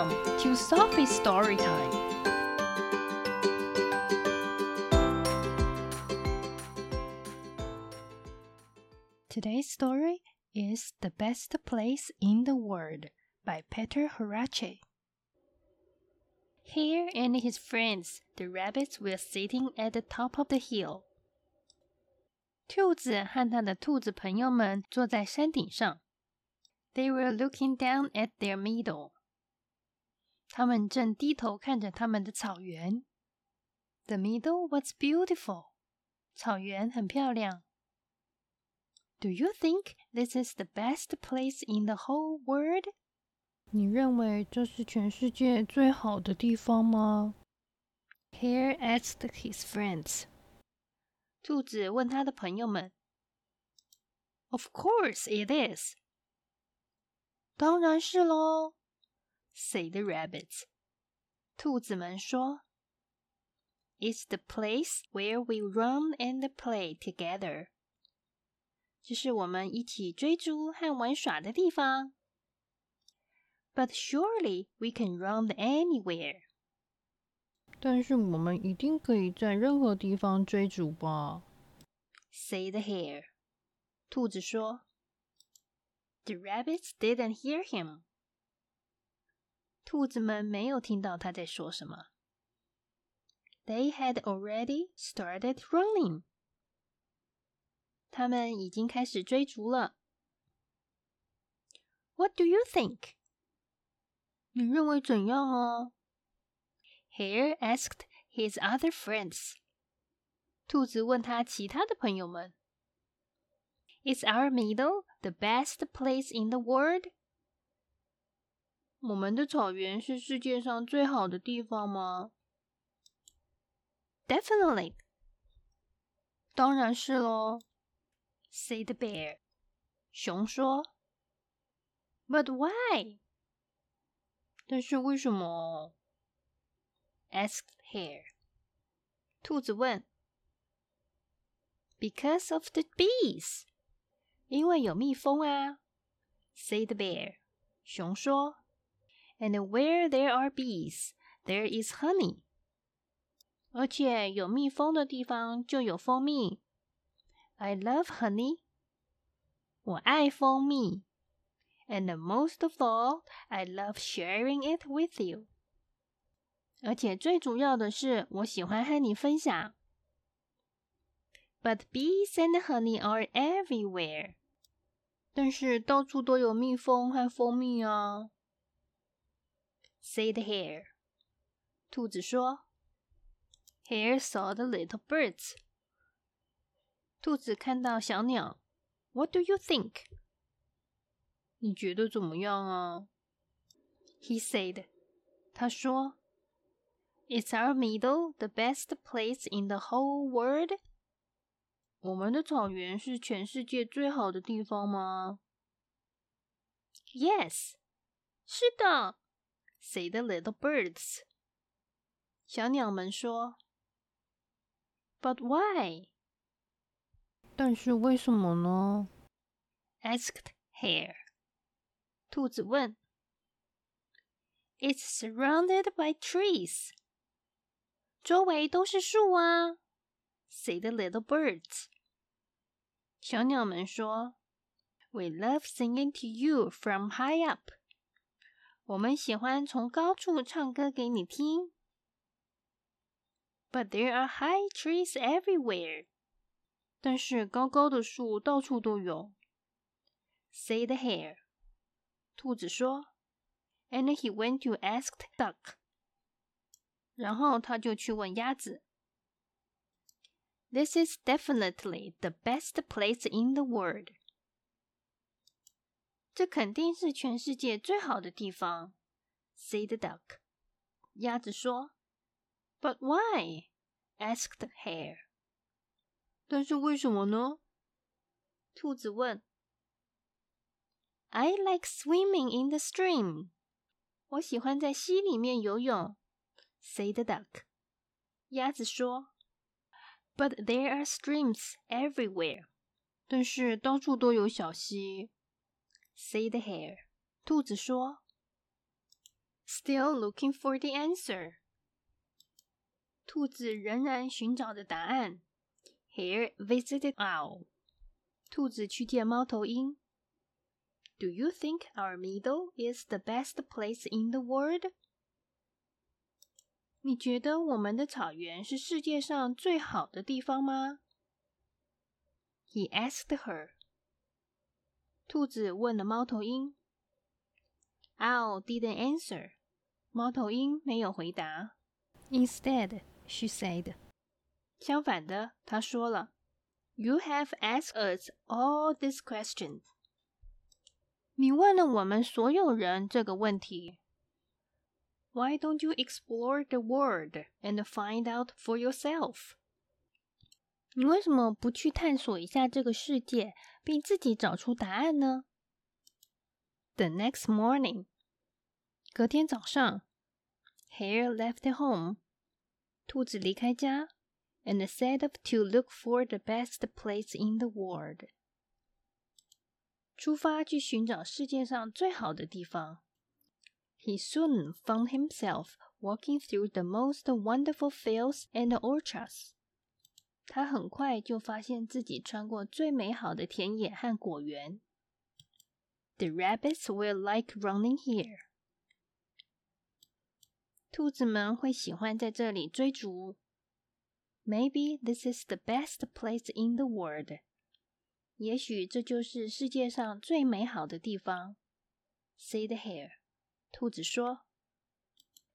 Welcome to Sophie's Story Time. Today's story is The Best Place in the World by Peter Horáček. Hare and his friends, the rabbits, were sitting at the top of the hill. 兔子和他的兔子朋友们坐在山顶上。They were looking down at their meadow. 他们正低头看着他们的草原。The meadow was beautiful. 草原很漂亮。Do you think this is the best place in the whole world? 你认为这是全世界最好的地方吗？Hare asked his friends. 兔子问他的朋友们。Of course it is. 当然是喽 ，say the rabbits。兔子们说：“It's the place where we run and play together。”这是我们一起追逐和玩耍的地方。But surely we can run anywhere。但是我们一定可以在任何地方追逐吧？Say the hare。兔子说。The rabbits didn't hear him. 兔子们没有听到他在说什么。They had already started running. 他们已经开始追逐了。What do you think? 你认为怎样啊？Hare asked his other friends. 兔子问他其他的朋友们。Is our meadow the best place in the world? 我们的草原是世界上最好的地方吗？Definitely. 当然是喽。Said the bear. 熊说。But why? 但是为什么？Asked hare. 兔子问。Because of the bees. 因为有蜜蜂啊，said the bear。熊说 ，And where there are bees, there is honey。而且有蜜蜂的地方就有蜂蜜。I love honey。我爱蜂蜜。And most of all, I love sharing it with you。而且最主要的是，我喜欢和你分享。But bees and honey are everywhere。但是到处都有蜜蜂和蜂蜜啊。 Said the hare，兔子说。Hare saw the little birds，兔子看到小鸟。What do you think？你觉得怎么样啊？He said，他说。Is our meadow the best place in the whole world？我们的草原是全世界最好的地方吗？Yes，是的。 Say the little birds。小鸟们说。But why？但是为什么呢？Asked hare。兔子问。It's surrounded by trees。周围都是树啊。Say the little birds。小鸟们说：“We love singing to you from high up。” 我们喜欢从高处唱歌给你听。But there are high trees everywhere。但是高高的树到处都有。Say the hare。兔子说。And he went to ask duck。然后他就去问鸭子。This is definitely the best place in the world. 这肯定是全世界最好的地方。Said the duck. 鸭子说。But why? Asked hare 但是为什么呢？兔子问。I like swimming in the stream. 我喜欢在溪里面游泳。Said the duck. 鸭子说。But there are streams everywhere. 但是到处都有小溪。Say the hare. 兔子说。 still looking for the answer. 兔子仍然寻找着答案。Hare visited owl. 兔子去见猫头鹰。Do you think our meadow is the best place in the world? 你觉得我们的草原是世界上最好的地方吗？He asked her. 兔子问了猫头鹰。Owl didn't answer. 猫头鹰没有回答。Instead, she said. 相反的，她说了：“You have asked us all these questions。”你问了我们所有人这个问题。Why don't you explore the world and find out for yourself？ 你为什么不去探索一下这个世界，并自己找出答案呢？The next morning，隔天早上，Hare left home，兔子离开家，and set off to look for the best place in the world，出发去寻找世界上最好的地方。He soon found himself walking through the most wonderful fields and orchards. 他很快就发现自己穿过最美好的田野和果园。The rabbits will like running here. 兔子们会喜欢在这里追逐。Maybe this is the best place in the world. 也许这就是世界上最美好的地方。Said the hare. 兔子说：“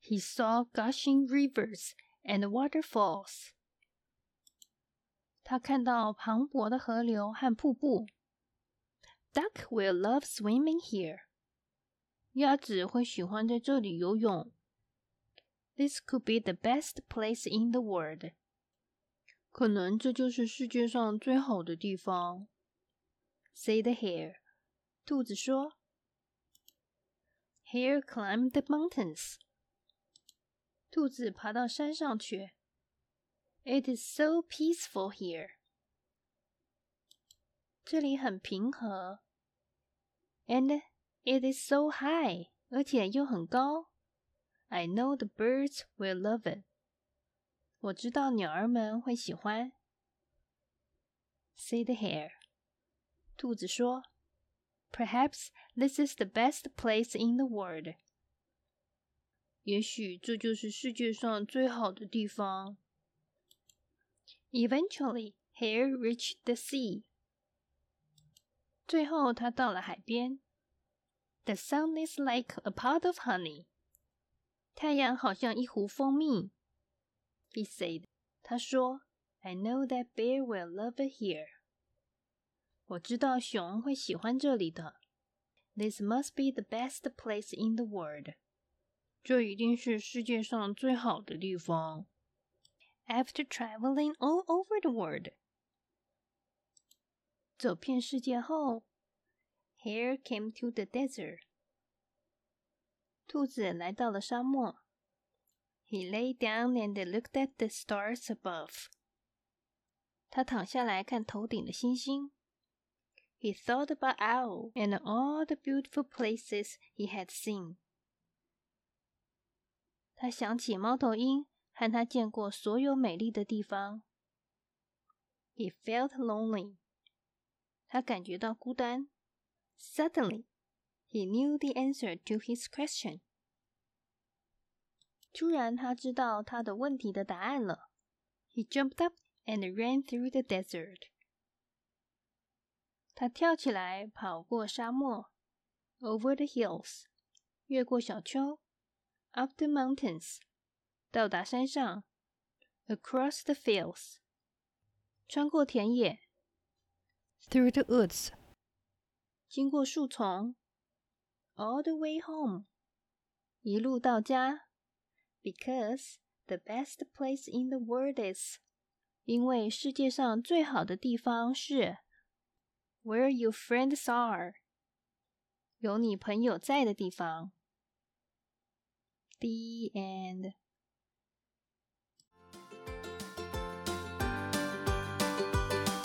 He saw gushing rivers and waterfalls。” 他看到磅礴的河流和瀑布。Duck will love swimming here。鸭子会喜欢在这里游泳。This could be the best place in the world。可能这就是世界上最好的地方。Say the hare。兔子说。Hare climbed the mountains. 兔子爬到山上去。 It is so peaceful here. 这里很平和。And it is so high. 而且又很高。I know the birds will love it. 我知道鸟儿们会喜欢。Say the hare. 兔子说。Perhaps this is the best place in the world. 也许这就是世界上最好的地方。 Eventually, Hare reached the sea. 最后，他到了海边。The sun is like a pot of honey. 太阳好像一壶蜂蜜。He said. 他说，I know that bear will love it here. 我知道熊会喜欢这里的。This must be the best place in the world。这一定是世界上最好的地方。 After traveling all over the world，走遍世界后，Hare came to the desert。兔子来到了沙漠。He lay down and looked at the stars above。他躺下来看头顶的星星。he thought about Owl and all the beautiful places he had seen. 他想起猫头鹰 和他见过所有美丽的地方。He felt lonely. 他感觉到孤单。Suddenly, he knew the answer to his question. 突然，他知道他的问题的答案了。He jumped up and ran through the desert. 他跳起来，跑过沙漠，over the hills，越过小丘，up the mountains， 到达山上，across the fields，穿过田野，through the woods，经过树丛，all the way home，一路到家，because the best place in the world is，因为世界上最好的地方是。Where your friends are，有你朋友在的地方。The end.